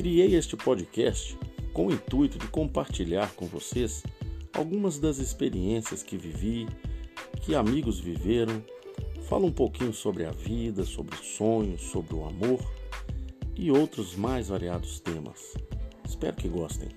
Criei este podcast com o intuito de compartilhar com vocês algumas das experiências que vivi, que amigos viveram. Falo um pouquinho sobre a vida, sobre sonhos, sobre o amor e outros mais variados temas. Espero que gostem.